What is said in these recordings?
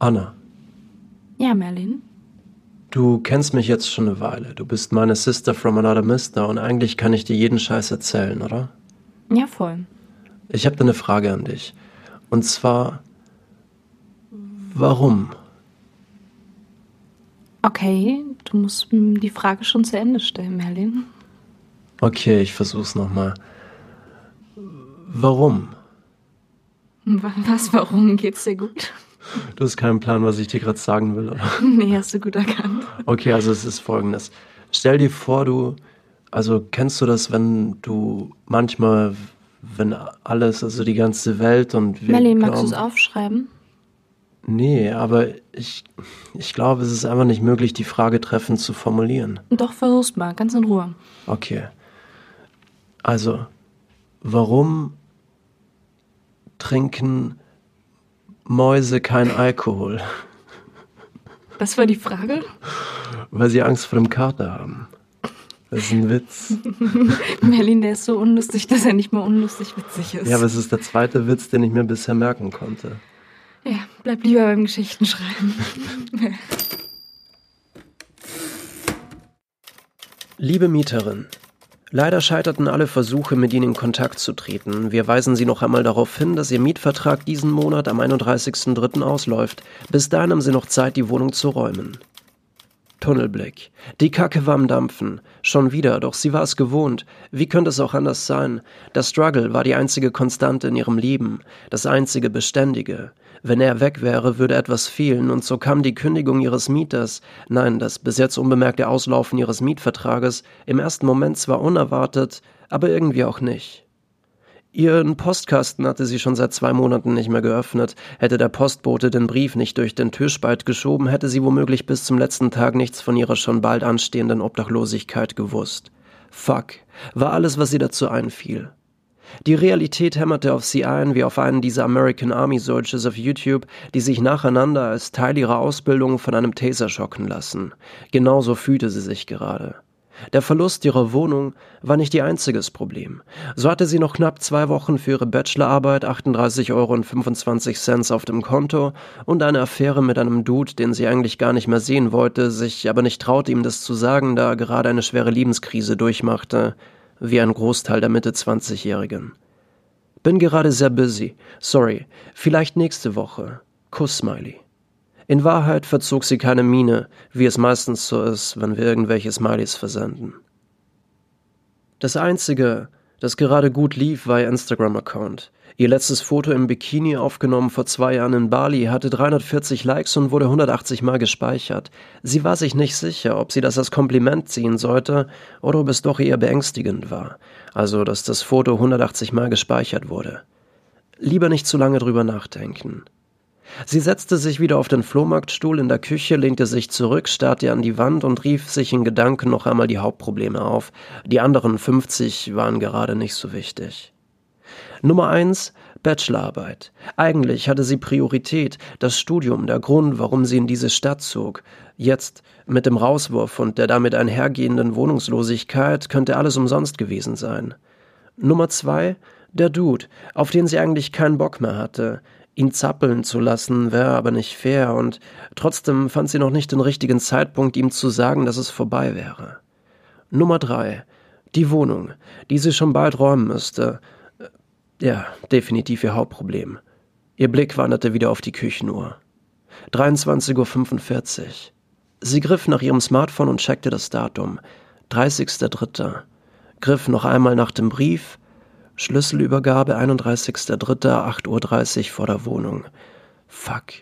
Anna, Ja, Merlin. du kennst mich jetzt schon eine Weile. Du bist meine Sister from another mister und eigentlich kann ich dir jeden Scheiß erzählen, oder? Ja, voll. Ich habe da eine Frage an dich. Und zwar, warum? Okay, du musst die Frage schon zu Ende stellen, Merlin. Okay, ich versuch's nochmal. Warum? Wa- Was, warum geht's dir gut? Du hast keinen Plan, was ich dir gerade sagen will, oder? Nee, hast du gut erkannt. Okay, also es ist folgendes. Stell dir vor, du, also kennst du das, wenn du manchmal, wenn alles, also die ganze Welt und wir Merlin, magst du es aufschreiben? Nee, aber ich, ich glaube, es ist einfach nicht möglich, die Frage treffend zu formulieren. Doch, versuch's mal, ganz in Ruhe. Okay. Also, warum trinken Mäuse kein Alkohol? Das war die Frage? Weil sie Angst vor dem Kater haben. Das ist ein Witz. Merlin, der ist so unlustig, dass er nicht mal unlustig witzig ist. Ja, aber es ist der zweite Witz, den ich mir bisher merken konnte. ja bleib lieber beim Geschichtenschreiben. Liebe Mieterin, leider scheiterten alle Versuche, mit Ihnen in Kontakt zu treten. Wir weisen Sie noch einmal darauf hin, dass Ihr Mietvertrag diesen Monat am 31.03. ausläuft. Bis dahin haben Sie noch Zeit, die Wohnung zu räumen. Tunnelblick. Die Kacke war am Dampfen. Schon wieder, doch sie war es gewohnt. Wie könnte es auch anders sein? Der Struggle war die einzige Konstante in ihrem Leben, das einzige Beständige. Wenn er weg wäre, würde etwas fehlen, und so kam die Kündigung ihres Mieters, nein, das bis jetzt unbemerkte Auslaufen ihres Mietvertrages, im ersten Moment zwar unerwartet, aber irgendwie auch nicht. Ihren Postkasten hatte sie schon seit zwei Monaten nicht mehr geöffnet. Hätte der Postbote den Brief nicht durch den Türspalt geschoben, hätte sie womöglich bis zum letzten Tag nichts von ihrer schon bald anstehenden Obdachlosigkeit gewusst. Fuck, war alles, was ihr dazu einfiel. Die Realität hämmerte auf sie ein, wie auf einen dieser American Army Soldiers auf YouTube, die sich nacheinander als Teil ihrer Ausbildung von einem Taser schocken lassen. Genauso fühlte sie sich gerade. Der Verlust ihrer Wohnung war nicht ihr einziges Problem. So hatte sie noch knapp zwei Wochen für ihre Bachelorarbeit 38,25 Euro auf dem Konto und eine Affäre mit einem Dude, den sie eigentlich gar nicht mehr sehen wollte, sich aber nicht traute, ihm das zu sagen, da er gerade eine schwere Lebenskrise durchmachte, wie ein Großteil der Mitte 20-Jährigen. Bin gerade sehr busy. Sorry. Vielleicht nächste Woche. Kuss-Smiley. In Wahrheit verzog sie keine Miene, wie es meistens so ist, wenn wir irgendwelche Smileys versenden. Das Einzige, das gerade gut lief, war ihr Instagram-Account. Ihr letztes Foto im Bikini, aufgenommen vor zwei Jahren in Bali, hatte 340 Likes und wurde 180 Mal gespeichert. Sie war sich nicht sicher, ob sie das als Kompliment ziehen sollte oder ob es doch eher beängstigend war. Also, dass das Foto 180 Mal gespeichert wurde. Lieber nicht zu lange drüber nachdenken. Sie setzte sich wieder auf den Flohmarktstuhl in der Küche, lehnte sich zurück, starrte an die Wand und rief sich in Gedanken noch einmal die Hauptprobleme auf. Die anderen 50 waren gerade nicht so wichtig. Nummer eins Bachelorarbeit. Eigentlich hatte sie Priorität, das Studium, der Grund, warum sie in diese Stadt zog. Jetzt, mit dem Rauswurf und der damit einhergehenden Wohnungslosigkeit, könnte alles umsonst gewesen sein. Nummer zwei der Dude, auf den sie eigentlich keinen Bock mehr hatte. Ihn zappeln zu lassen, wäre aber nicht fair, und trotzdem fand sie noch nicht den richtigen Zeitpunkt, ihm zu sagen, dass es vorbei wäre. Nummer drei. Die Wohnung, die sie schon bald räumen müsste. Ja, definitiv ihr Hauptproblem. Ihr Blick wanderte wieder auf die Küchenuhr. 23.45 Uhr. Sie griff nach ihrem Smartphone und checkte das Datum. 30.03. Griff noch einmal nach dem Brief. Schlüsselübergabe 31.03. 8.30 Uhr vor der Wohnung. Fuck.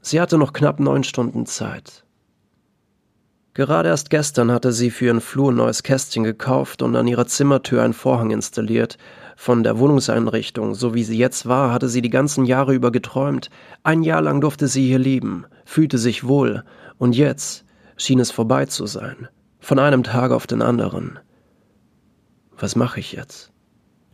Sie hatte noch knapp neun Stunden Zeit. Gerade erst gestern hatte sie für ihren Flur ein neues Kästchen gekauft und an ihrer Zimmertür einen Vorhang installiert. Von der Wohnungseinrichtung, so wie sie jetzt war, hatte sie die ganzen Jahre über geträumt. Ein Jahr lang durfte sie hier leben, fühlte sich wohl, und jetzt schien es vorbei zu sein. Von einem Tag auf den anderen. Was mache ich jetzt?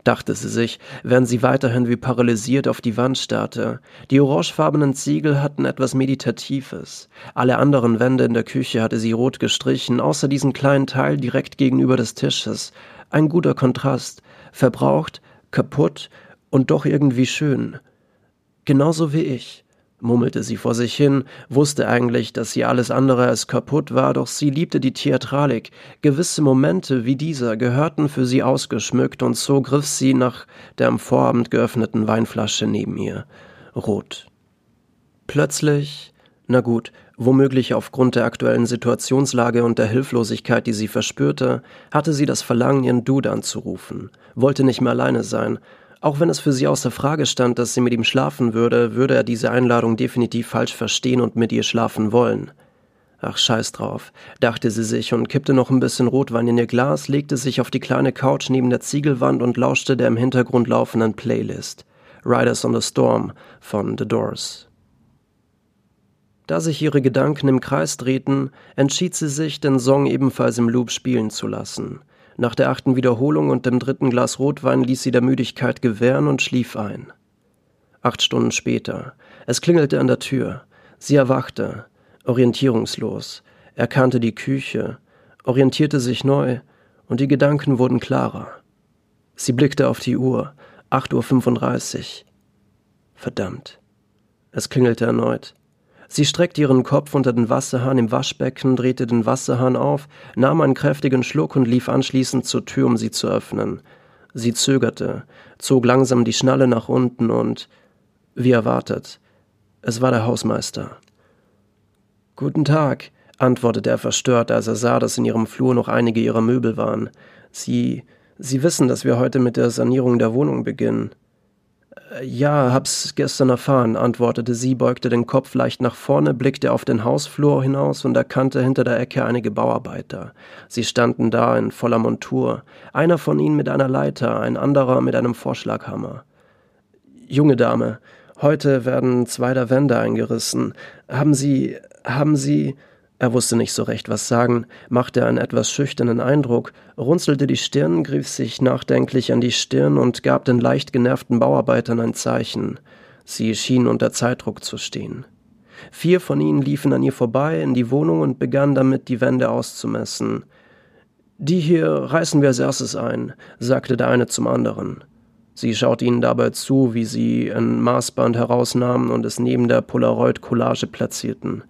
Dachte sie sich, während sie weiterhin wie paralysiert auf die Wand starrte. Die orangefarbenen Ziegel hatten etwas Meditatives. Alle anderen Wände in der Küche hatte sie rot gestrichen, außer diesen kleinen Teil direkt gegenüber des Tisches. Ein guter Kontrast. Verbraucht, kaputt und doch irgendwie schön. Genauso wie ich. Murmelte sie vor sich hin, wusste eigentlich, dass sie alles andere als kaputt war, doch sie liebte die Theatralik. Gewisse Momente wie dieser gehörten für sie ausgeschmückt, und so griff sie nach der am Vorabend geöffneten Weinflasche neben ihr. Rot. Plötzlich, na gut, womöglich aufgrund der aktuellen Situationslage und der Hilflosigkeit, die sie verspürte, hatte sie das Verlangen, ihren Dude anzurufen, wollte nicht mehr alleine sein, auch wenn es für sie außer Frage stand, dass sie mit ihm schlafen würde, würde er diese Einladung definitiv falsch verstehen und mit ihr schlafen wollen. Ach, scheiß drauf, dachte sie sich und kippte noch ein bisschen Rotwein in ihr Glas, legte sich auf die kleine Couch neben der Ziegelwand und lauschte der im Hintergrund laufenden Playlist. Riders on the Storm von The Doors. Da sich ihre Gedanken im Kreis drehten, entschied sie sich, den Song ebenfalls im Loop spielen zu lassen. Nach der achten Wiederholung und dem dritten Glas Rotwein ließ sie der Müdigkeit gewähren und schlief ein. Acht Stunden später. Es klingelte an der Tür. Sie erwachte, orientierungslos, erkannte die Küche, orientierte sich neu, und die Gedanken wurden klarer. Sie blickte auf die Uhr. 8.35 Uhr. Verdammt. Es klingelte erneut. Sie streckte ihren Kopf unter den Wasserhahn im Waschbecken, drehte den Wasserhahn auf, nahm einen kräftigen Schluck und lief anschließend zur Tür, um sie zu öffnen. Sie zögerte, zog langsam die Schnalle nach unten und wie erwartet, es war der Hausmeister. Guten Tag, antwortete er verstört, als er sah, dass in ihrem Flur noch einige ihrer Möbel waren. Sie Sie wissen, dass wir heute mit der Sanierung der Wohnung beginnen. Ja, hab's gestern erfahren, antwortete sie, beugte den Kopf leicht nach vorne, blickte auf den Hausflur hinaus und erkannte hinter der Ecke einige Bauarbeiter. Sie standen da in voller Montur, einer von ihnen mit einer Leiter, ein anderer mit einem Vorschlaghammer. Junge Dame, heute werden zwei der Wände eingerissen. Haben Sie, haben Sie, er wusste nicht so recht, was sagen, machte einen etwas schüchternen Eindruck, runzelte die Stirn, griff sich nachdenklich an die Stirn und gab den leicht genervten Bauarbeitern ein Zeichen. Sie schienen unter Zeitdruck zu stehen. Vier von ihnen liefen an ihr vorbei in die Wohnung und begannen damit, die Wände auszumessen. Die hier reißen wir als erstes ein, sagte der eine zum anderen. Sie schaute ihnen dabei zu, wie sie ein Maßband herausnahmen und es neben der Polaroid-Collage platzierten.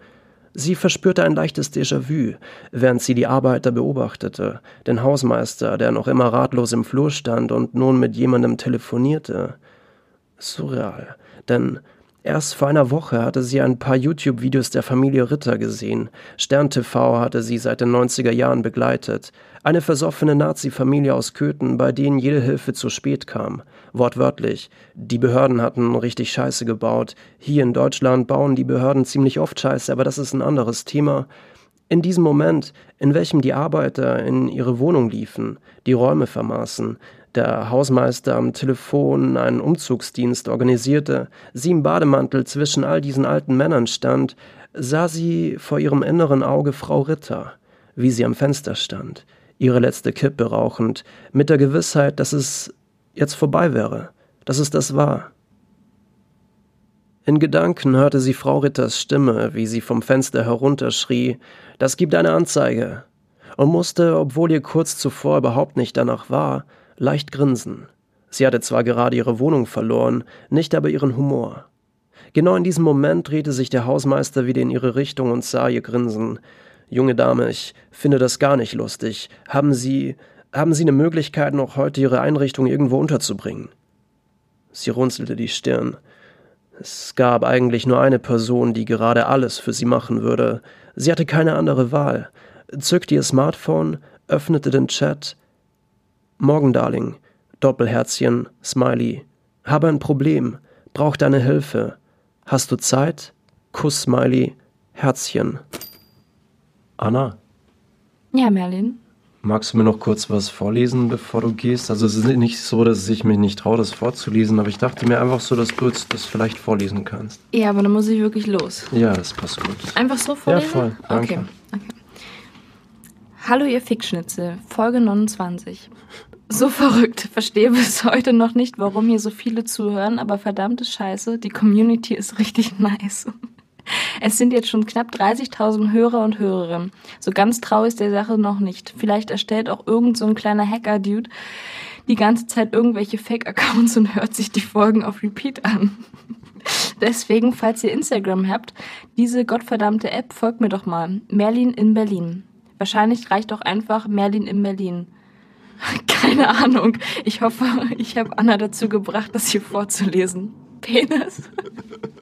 Sie verspürte ein leichtes Déjà-vu, während sie die Arbeiter beobachtete, den Hausmeister, der noch immer ratlos im Flur stand und nun mit jemandem telefonierte. Surreal, denn erst vor einer Woche hatte sie ein paar YouTube-Videos der Familie Ritter gesehen. Stern TV hatte sie seit den 90er Jahren begleitet. Eine versoffene Nazi-Familie aus Köthen, bei denen jede Hilfe zu spät kam. Wortwörtlich. Die Behörden hatten richtig Scheiße gebaut. Hier in Deutschland bauen die Behörden ziemlich oft Scheiße, aber das ist ein anderes Thema. In diesem Moment, in welchem die Arbeiter in ihre Wohnung liefen, die Räume vermaßen, der Hausmeister am Telefon einen Umzugsdienst organisierte, sie im Bademantel zwischen all diesen alten Männern stand, sah sie vor ihrem inneren Auge Frau Ritter, wie sie am Fenster stand, ihre letzte Kippe rauchend, mit der Gewissheit, dass es jetzt vorbei wäre, dass es das war. In Gedanken hörte sie Frau Ritters Stimme, wie sie vom Fenster herunterschrie, das gibt eine Anzeige, und musste, obwohl ihr kurz zuvor überhaupt nicht danach war, leicht grinsen. Sie hatte zwar gerade ihre Wohnung verloren, nicht aber ihren Humor. Genau in diesem Moment drehte sich der Hausmeister wieder in ihre Richtung und sah ihr grinsen. Junge Dame, ich finde das gar nicht lustig. Haben Sie, haben Sie eine Möglichkeit, noch heute Ihre Einrichtung irgendwo unterzubringen? Sie runzelte die Stirn. Es gab eigentlich nur eine Person, die gerade alles für sie machen würde. Sie hatte keine andere Wahl. Zückte ihr Smartphone, öffnete den Chat. Morgen, Darling. Doppelherzchen, Smiley. Habe ein Problem. Brauch deine Hilfe. Hast du Zeit? Kuss, Smiley. Herzchen. Anna? Ja, Merlin. Magst du mir noch kurz was vorlesen, bevor du gehst? Also es ist nicht so, dass ich mich nicht traue, das vorzulesen, aber ich dachte mir einfach so, dass du jetzt das vielleicht vorlesen kannst. Ja, aber dann muss ich wirklich los. Ja, das passt gut. Einfach so vorlesen? Ja, voll. Danke. Okay. okay. Hallo ihr Fickschnitzel, Folge 29. So verrückt, verstehe bis heute noch nicht, warum hier so viele zuhören, aber verdammte Scheiße, die Community ist richtig nice. Es sind jetzt schon knapp 30.000 Hörer und Hörerinnen. So ganz trau ist der Sache noch nicht. Vielleicht erstellt auch irgend so ein kleiner Hacker-Dude die ganze Zeit irgendwelche Fake-Accounts und hört sich die Folgen auf Repeat an. Deswegen, falls ihr Instagram habt, diese gottverdammte App, folgt mir doch mal. Merlin in Berlin. Wahrscheinlich reicht auch einfach Merlin in Berlin. Keine Ahnung. Ich hoffe, ich habe Anna dazu gebracht, das hier vorzulesen. Penis.